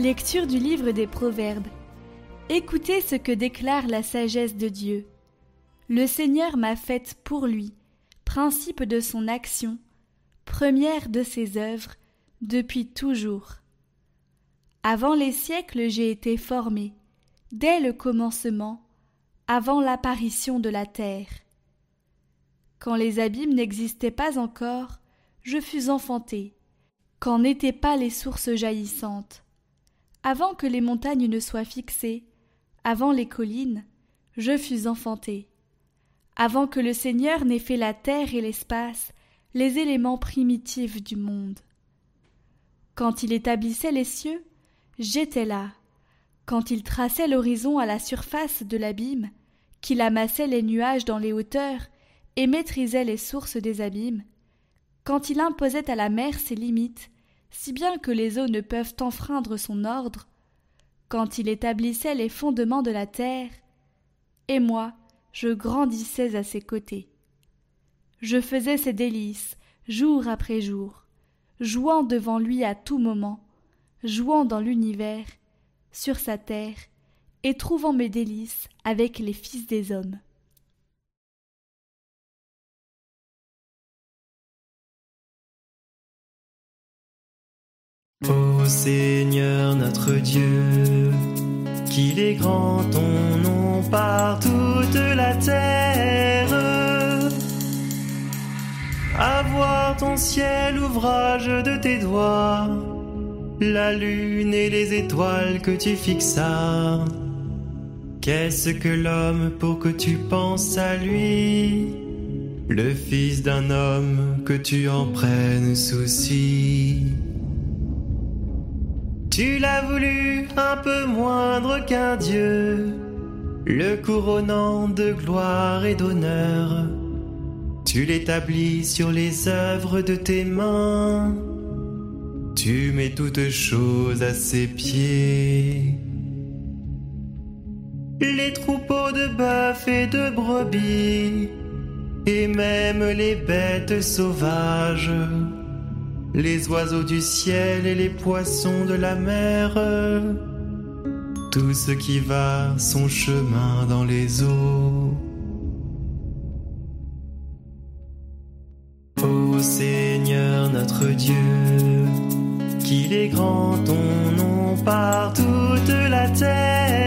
Lecture du livre des Proverbes. Écoutez ce que déclare la sagesse de Dieu. Le Seigneur m'a faite pour lui, principe de son action, première de ses œuvres, depuis toujours. Avant les siècles j'ai été formé, dès le commencement, avant l'apparition de la terre. Quand les abîmes n'existaient pas encore, je fus enfanté, quand n'étaient pas les sources jaillissantes. Avant que les montagnes ne soient fixées, avant les collines, je fus enfanté. Avant que le Seigneur n'ait fait la terre et l'espace, les éléments primitifs du monde. Quand il établissait les cieux, j'étais là. Quand il traçait l'horizon à la surface de l'abîme, qu'il amassait les nuages dans les hauteurs et maîtrisait les sources des abîmes, quand il imposait à la mer ses limites, si bien que les eaux ne peuvent enfreindre son ordre, quand il établissait les fondements de la terre, et moi, je grandissais à ses côtés. Je faisais ses délices, jour après jour, jouant devant lui à tout moment, jouant dans l'univers, sur sa terre, et trouvant mes délices avec les fils des hommes. Ô Seigneur notre Dieu, qu'il est grand ton nom par toute la terre. À voir ton ciel, ouvrage de tes doigts, la lune et les étoiles que tu fixas. Qu'est-ce que l'homme pour que tu penses à lui? Le fils d'un homme que tu en prennes souci. Tu l'as voulu un peu moindre qu'un Dieu, le couronnant de gloire et d'honneur. Tu l'établis sur les œuvres de tes mains. Tu mets toutes choses à ses pieds. Les troupeaux de bœufs et de brebis, et même les bêtes sauvages les oiseaux du ciel et les poissons de la mer, tout ce qui va son chemin dans les eaux. Ô Seigneur notre Dieu, qu'il est grand ton nom par toute la terre.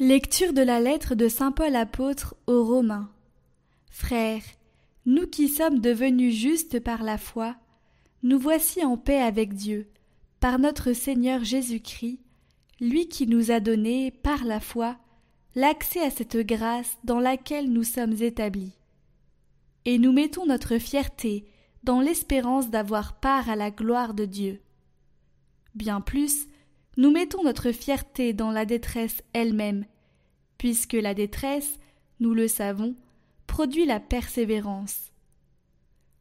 Lecture de la lettre de Saint Paul apôtre aux Romains. Frères, nous qui sommes devenus justes par la foi, nous voici en paix avec Dieu, par notre Seigneur Jésus-Christ, lui qui nous a donné, par la foi, l'accès à cette grâce dans laquelle nous sommes établis. Et nous mettons notre fierté dans l'espérance d'avoir part à la gloire de Dieu. Bien plus, nous mettons notre fierté dans la détresse elle-même, puisque la détresse, nous le savons, produit la persévérance.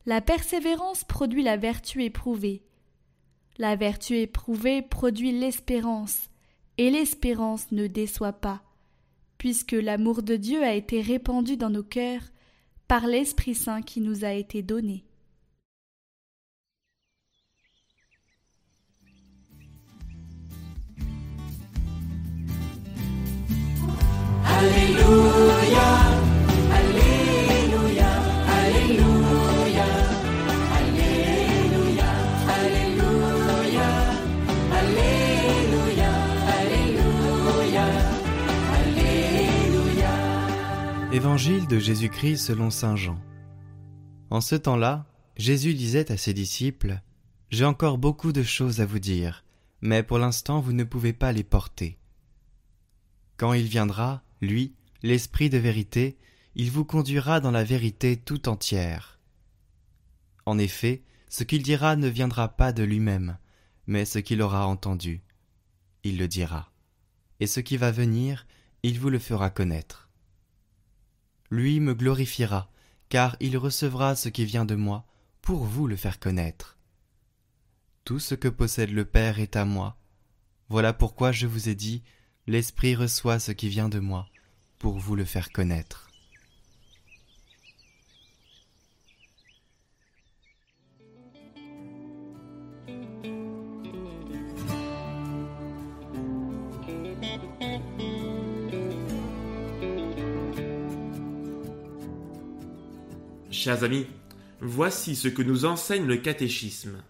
La persévérance produit la vertu éprouvée. La vertu éprouvée produit l'espérance, et l'espérance ne déçoit pas, puisque l'amour de Dieu a été répandu dans nos cœurs par l'Esprit Saint qui nous a été donné. Évangile de Jésus-Christ selon Saint Jean. En ce temps-là, Jésus disait à ses disciples J'ai encore beaucoup de choses à vous dire, mais pour l'instant vous ne pouvez pas les porter. Quand il viendra, lui, l'Esprit de vérité, il vous conduira dans la vérité tout entière. En effet, ce qu'il dira ne viendra pas de lui-même, mais ce qu'il aura entendu. Il le dira. Et ce qui va venir, il vous le fera connaître lui me glorifiera, car il recevra ce qui vient de moi, pour vous le faire connaître. Tout ce que possède le Père est à moi. Voilà pourquoi je vous ai dit, l'Esprit reçoit ce qui vient de moi, pour vous le faire connaître. Chers amis, voici ce que nous enseigne le catéchisme.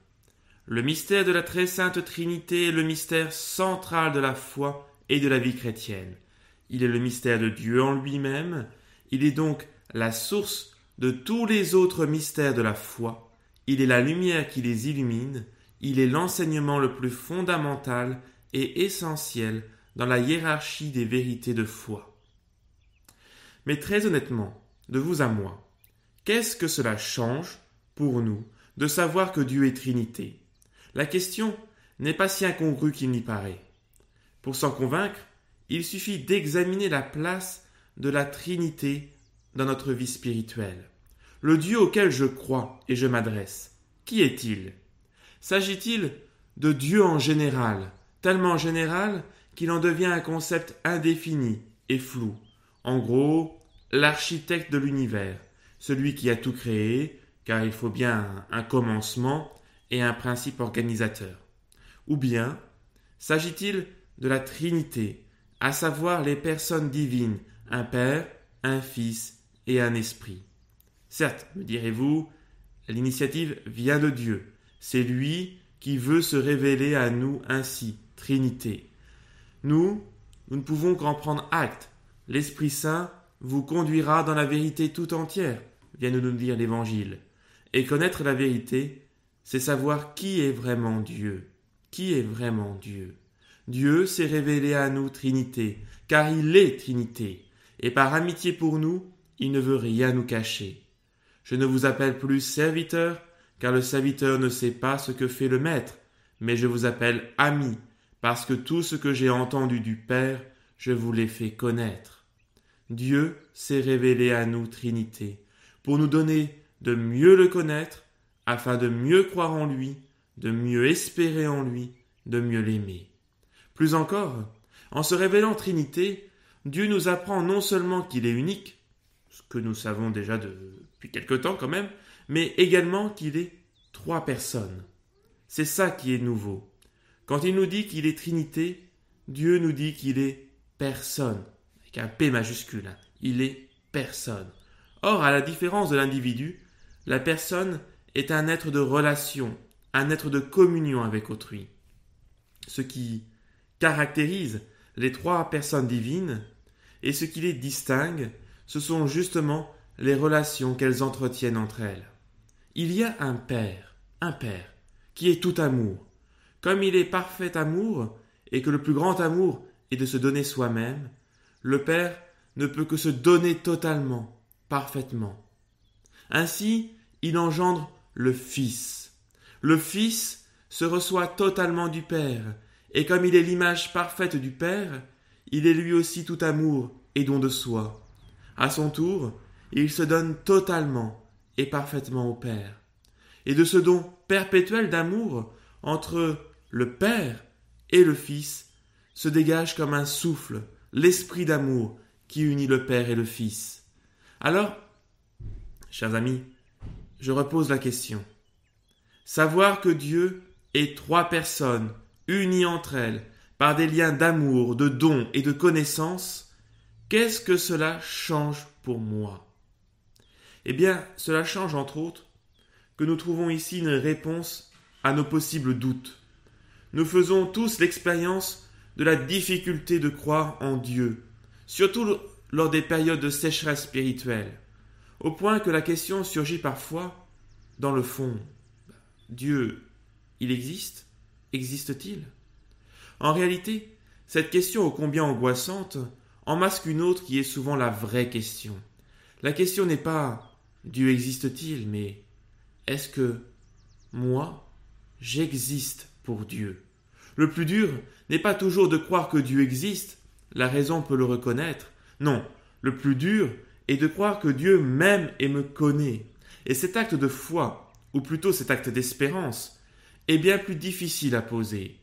Le mystère de la très sainte Trinité est le mystère central de la foi et de la vie chrétienne. Il est le mystère de Dieu en lui-même, il est donc la source de tous les autres mystères de la foi, il est la lumière qui les illumine, il est l'enseignement le plus fondamental et essentiel dans la hiérarchie des vérités de foi. Mais très honnêtement, de vous à moi, qu'est-ce que cela change pour nous de savoir que Dieu est Trinité? La question n'est pas si incongrue qu'il n'y paraît. Pour s'en convaincre, il suffit d'examiner la place de la Trinité dans notre vie spirituelle. Le Dieu auquel je crois et je m'adresse, qui est-il? S'agit-il de Dieu en général, tellement général qu'il en devient un concept indéfini et flou? En gros, l'architecte de l'univers, celui qui a tout créé, car il faut bien un commencement et un principe organisateur. Ou bien, s'agit-il de la Trinité, à savoir les personnes divines, un Père, un Fils et un esprit. Certes, me direz-vous, l'initiative vient de Dieu. C'est lui qui veut se révéler à nous ainsi, Trinité. Nous, nous ne pouvons qu'en prendre acte. L'Esprit Saint vous conduira dans la vérité tout entière, vient de nous dire l'Évangile. Et connaître la vérité, c'est savoir qui est vraiment Dieu. Qui est vraiment Dieu? Dieu s'est révélé à nous Trinité, car il est Trinité, et par amitié pour nous, il ne veut rien nous cacher. Je ne vous appelle plus serviteur, car le serviteur ne sait pas ce que fait le maître, mais je vous appelle ami, parce que tout ce que j'ai entendu du Père, je vous l'ai fait connaître. Dieu s'est révélé à nous Trinité, pour nous donner de mieux le connaître, afin de mieux croire en lui, de mieux espérer en lui, de mieux l'aimer. Plus encore, en se révélant Trinité, Dieu nous apprend non seulement qu'il est unique, ce que nous savons déjà depuis quelque temps quand même, mais également qu'il est trois personnes. C'est ça qui est nouveau. Quand il nous dit qu'il est Trinité, Dieu nous dit qu'il est personne, avec un P majuscule. Hein. Il est personne. Or, à la différence de l'individu, la personne est un être de relation, un être de communion avec autrui. Ce qui caractérise les trois personnes divines et ce qui les distingue, ce sont justement les relations qu'elles entretiennent entre elles. Il y a un Père, un Père, qui est tout amour. Comme il est parfait amour, et que le plus grand amour est de se donner soi-même, le Père ne peut que se donner totalement, parfaitement. Ainsi, il engendre le Fils. Le Fils se reçoit totalement du Père, et comme il est l'image parfaite du Père, il est lui aussi tout amour et don de soi. À son tour, il se donne totalement et parfaitement au Père. Et de ce don perpétuel d'amour entre le Père et le Fils se dégage comme un souffle l'esprit d'amour qui unit le Père et le Fils. Alors, chers amis, je repose la question. Savoir que Dieu est trois personnes unies entre elles par des liens d'amour, de don et de connaissance, qu'est-ce que cela change pour moi? Eh bien, cela change entre autres que nous trouvons ici une réponse à nos possibles doutes. Nous faisons tous l'expérience de la difficulté de croire en Dieu, surtout lors des périodes de sécheresse spirituelle, au point que la question surgit parfois dans le fond. Dieu, il existe? Existe-t-il? En réalité, cette question ô combien angoissante en masque une autre qui est souvent la vraie question. La question n'est pas Dieu existe-t-il, mais est-ce que moi, j'existe pour Dieu? Le plus dur n'est pas toujours de croire que Dieu existe, la raison peut le reconnaître. Non, le plus dur est de croire que Dieu m'aime et me connaît. Et cet acte de foi, ou plutôt cet acte d'espérance, est bien plus difficile à poser.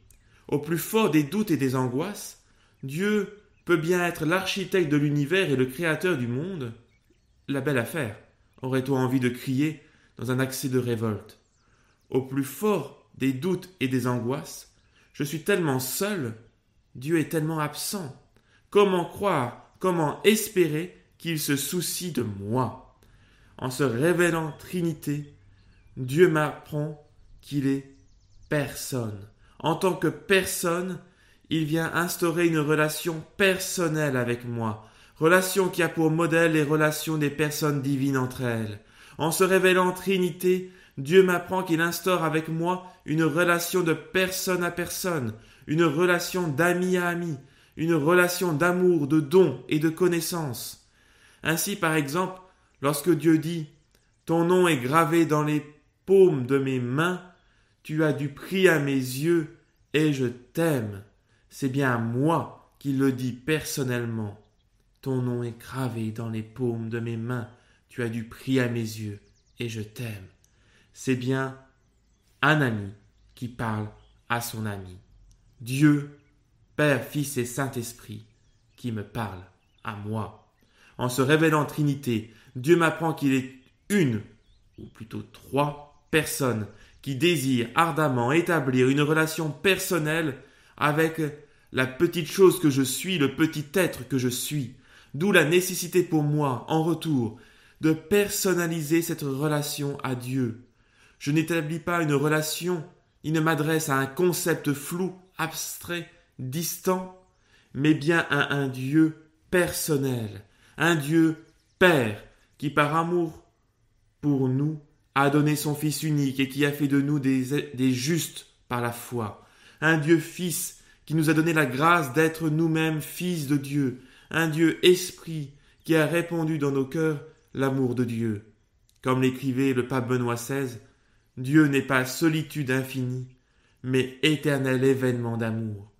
Au plus fort des doutes et des angoisses, Dieu peut bien être l'architecte de l'univers et le créateur du monde, la belle affaire, aurait-on envie de crier dans un accès de révolte? Au plus fort des doutes et des angoisses, je suis tellement seul, Dieu est tellement absent. Comment croire, comment espérer qu'il se soucie de moi? En se révélant Trinité, Dieu m'apprend qu'il est personne. En tant que personne, il vient instaurer une relation personnelle avec moi, relation qui a pour modèle les relations des personnes divines entre elles. En se révélant Trinité, Dieu m'apprend qu'il instaure avec moi une relation de personne à personne, une relation d'ami à ami, une relation d'amour, de don et de connaissance. Ainsi, par exemple, lorsque Dieu dit Ton nom est gravé dans les paumes de mes mains, tu as du prix à mes yeux et je t'aime. C'est bien moi qu'il le dit personnellement. Ton nom est gravé dans les paumes de mes mains, tu as du prix à mes yeux et je t'aime. C'est bien un ami qui parle à son ami. Dieu, Père, Fils et Saint-Esprit, qui me parle à moi. En se révélant Trinité, Dieu m'apprend qu'il est une, ou plutôt trois, personnes qui désirent ardemment établir une relation personnelle avec la petite chose que je suis, le petit être que je suis, d'où la nécessité pour moi, en retour, de personnaliser cette relation à Dieu. Je n'établis pas une relation, il ne m'adresse à un concept flou, abstrait, distant, mais bien à un Dieu personnel, un Dieu Père, qui par amour pour nous a donné son Fils unique et qui a fait de nous des, des justes par la foi, un Dieu Fils qui nous a donné la grâce d'être nous-mêmes fils de Dieu, un Dieu esprit qui a répandu dans nos cœurs l'amour de Dieu. Comme l'écrivait le pape Benoît XVI, Dieu n'est pas solitude infinie, mais éternel événement d'amour,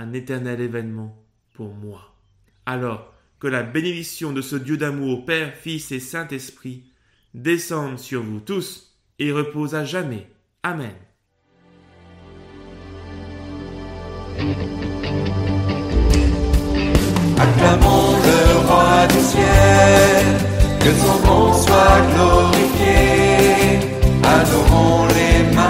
un éternel événement pour moi. Alors que la bénédiction de ce Dieu d'amour, Père, Fils et Saint-Esprit, descende sur vous tous et repose à jamais. Amen. Acclamons le roi du ciel, que son nom soit glorifié. Adorons l'Emmanuel,